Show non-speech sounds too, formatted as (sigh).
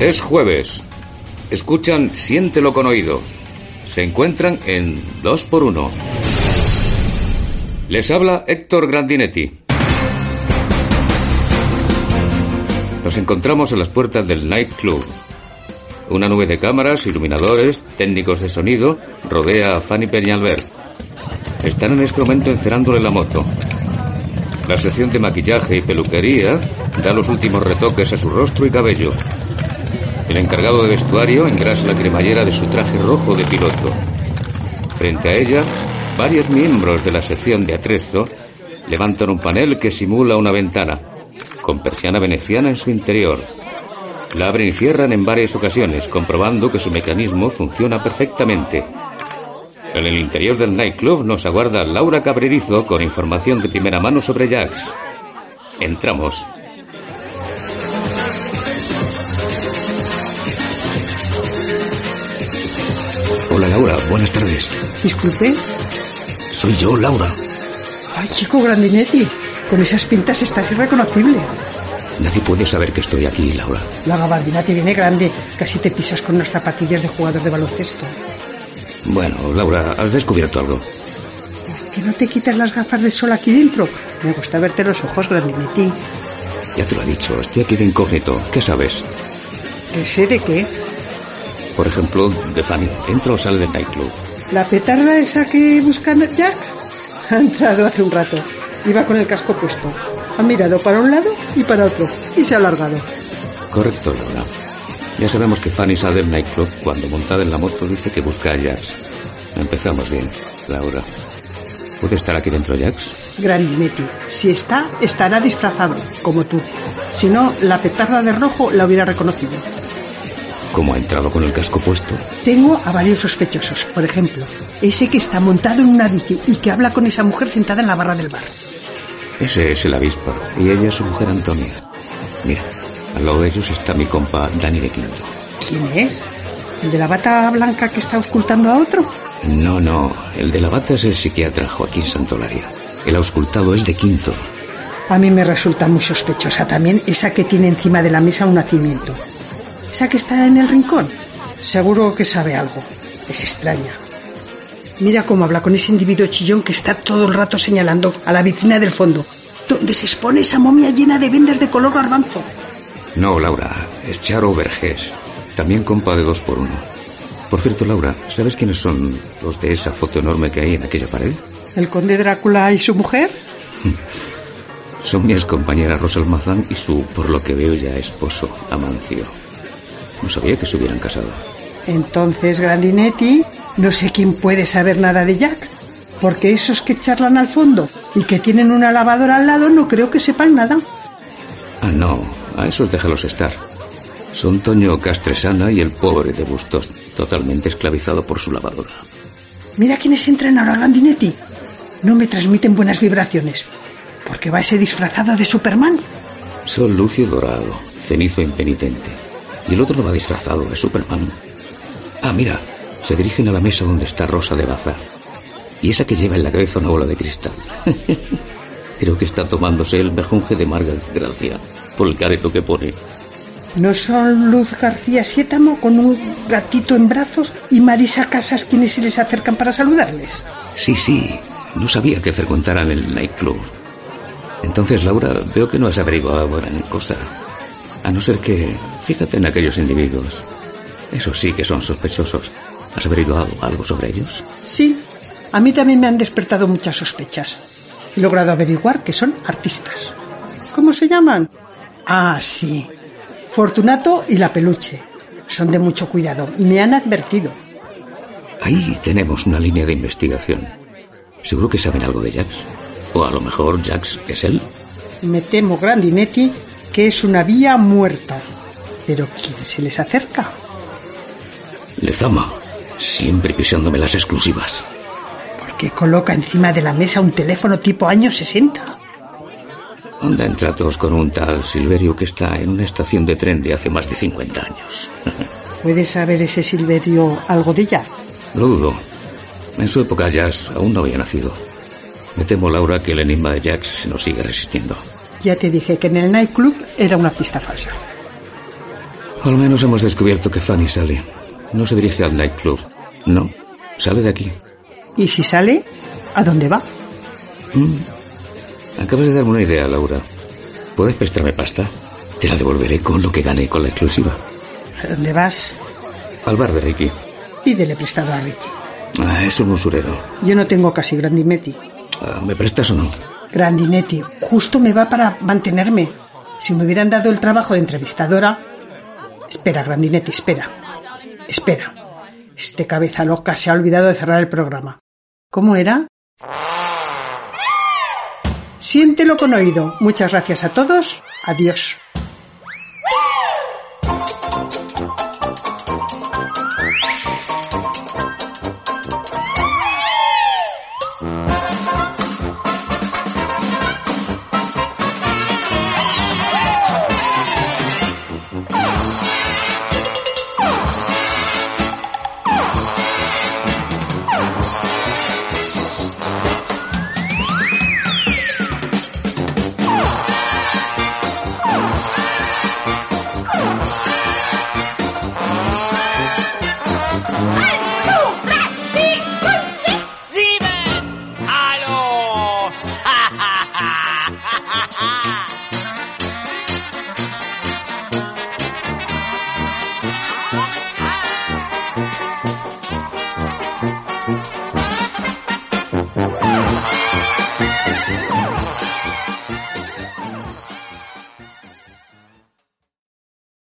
Es jueves. Escuchan Siéntelo con oído. Se encuentran en 2 por 1 Les habla Héctor Grandinetti. Nos encontramos en las puertas del nightclub. Una nube de cámaras, iluminadores, técnicos de sonido rodea a Fanny Peñalver. Están en este momento encerándole la moto. La sección de maquillaje y peluquería da los últimos retoques a su rostro y cabello. El encargado de vestuario engrasa la cremallera de su traje rojo de piloto. Frente a ella, varios miembros de la sección de atrezo levantan un panel que simula una ventana, con persiana veneciana en su interior. La abren y cierran en varias ocasiones, comprobando que su mecanismo funciona perfectamente. En el interior del nightclub nos aguarda Laura Cabrerizo con información de primera mano sobre Jax. Entramos. Hola Laura, buenas tardes. Disculpe. Soy yo, Laura. Ay, chico Grandinetti, con esas pintas estás irreconocible. Nadie puede saber que estoy aquí, Laura. La gabardina te viene grande, casi te pisas con unas zapatillas de jugador de baloncesto. Bueno, Laura, has descubierto algo. ¿Que no te quitas las gafas de sol aquí dentro? Me gusta verte los ojos, Grandinetti. Ya te lo he dicho, estoy aquí de incógnito. ¿Qué sabes? ¿Qué sé de qué? Por ejemplo, de Fanny. ¿Entra o sale del nightclub? ¿La petarda esa que busca Jack? (laughs) Ha entrado hace un rato. Iba con el casco puesto. Ha mirado para un lado y para otro. Y se ha alargado. Correcto, Laura. Ya sabemos que Fanny sale del nightclub cuando montada en la moto dice que busca a Jax. Empezamos bien, Laura. ¿Puede estar aquí dentro Jax? Grandinetti. Si está, estará disfrazado, como tú. Si no, la petarda de rojo la hubiera reconocido. ¿Cómo ha entrado con el casco puesto? Tengo a varios sospechosos. Por ejemplo, ese que está montado en una bici y que habla con esa mujer sentada en la barra del bar. Ese es el avispa y ella es su mujer Antonia. Mira, al lado de ellos está mi compa Dani de Quinto. ¿Quién es? ¿El de la bata blanca que está auscultando a otro? No, no, el de la bata es el psiquiatra Joaquín Santolaria. El auscultado es de Quinto. A mí me resulta muy sospechosa también esa que tiene encima de la mesa un nacimiento. Esa que está en el rincón. Seguro que sabe algo. Es extraña. Mira cómo habla con ese individuo chillón que está todo el rato señalando a la vitrina del fondo, donde se expone esa momia llena de vendas de color garbanzo. No, Laura, es Charo Vergés, también compa de dos por uno. Por cierto, Laura, ¿sabes quiénes son los de esa foto enorme que hay en aquella pared? ¿El conde Drácula y su mujer? (laughs) Son mi compañera Rosa Almazán y su, por lo que veo ya, esposo, Amancio. No sabía que se hubieran casado. Entonces, Grandinetti, no sé quién puede saber nada de Jack. Porque esos que charlan al fondo y que tienen una lavadora al lado no creo que sepan nada. Ah, no, a esos déjalos estar. Son Toño Castresana y el pobre de Bustos, totalmente esclavizado por su lavadora. Mira quiénes entran ahora, Grandinetti. No me transmiten buenas vibraciones. Porque va ese disfrazado de Superman. Son Lucio Dorado, cenizo impenitente. Y el otro va disfrazado de Superman. Ah, mira, se dirigen a la mesa donde está Rosa de Baza. Y esa que lleva en la cabeza una bola de cristal. (laughs) Creo que está tomándose el mejunje de Margaret Gracia por el careto que pone. ¿No son Luz García Siétamo con un gatito en brazos y Marisa Casas quienes se les acercan para saludarles? Sí, sí. No sabía que frecuentaran el nightclub. Entonces, Laura, veo que no has averiguado gran cosa. A no ser que... Fíjate en aquellos individuos. Esos sí que son sospechosos. ¿Has averiguado algo sobre ellos? Sí. A mí también me han despertado muchas sospechas. He logrado averiguar que son artistas. ¿Cómo se llaman? Ah, sí. Fortunato y la peluche. Son de mucho cuidado y me han advertido. Ahí tenemos una línea de investigación. Seguro que saben algo de Jax. O a lo mejor Jax es él. Me temo, Grandinetti, que es una vía muerta. Pero ¿quién se les acerca? Lezama, siempre pisándome las exclusivas. ¿Por qué coloca encima de la mesa un teléfono tipo años 60? Anda en tratos con un tal Silverio que está en una estación de tren de hace más de 50 años. (laughs) ¿Puede saber ese Silverio algo de ella? Lo dudo. En su época Jax aún no había nacido. Me temo, Laura, que el enigma de Jax nos sigue resistiendo. Ya te dije que en el nightclub era una pista falsa. Al menos hemos descubierto que Fanny sale. No se dirige al nightclub. No, sale de aquí. ¿Y si sale? ¿A dónde va? Mm. Acabas de darme una idea, Laura. ¿Puedes prestarme pasta? Te la devolveré con lo que gane con la exclusiva. ¿A dónde vas? Al bar de Ricky. Pídele prestado a Ricky. Ah, es un usurero. Yo no tengo casi Grandinetti. Ah, ¿Me prestas o no? Grandinetti, justo me va para mantenerme. Si me hubieran dado el trabajo de entrevistadora, Espera, Grandinetti, espera. Espera. Este cabeza loca se ha olvidado de cerrar el programa. ¿Cómo era? Siéntelo con oído. Muchas gracias a todos. Adiós.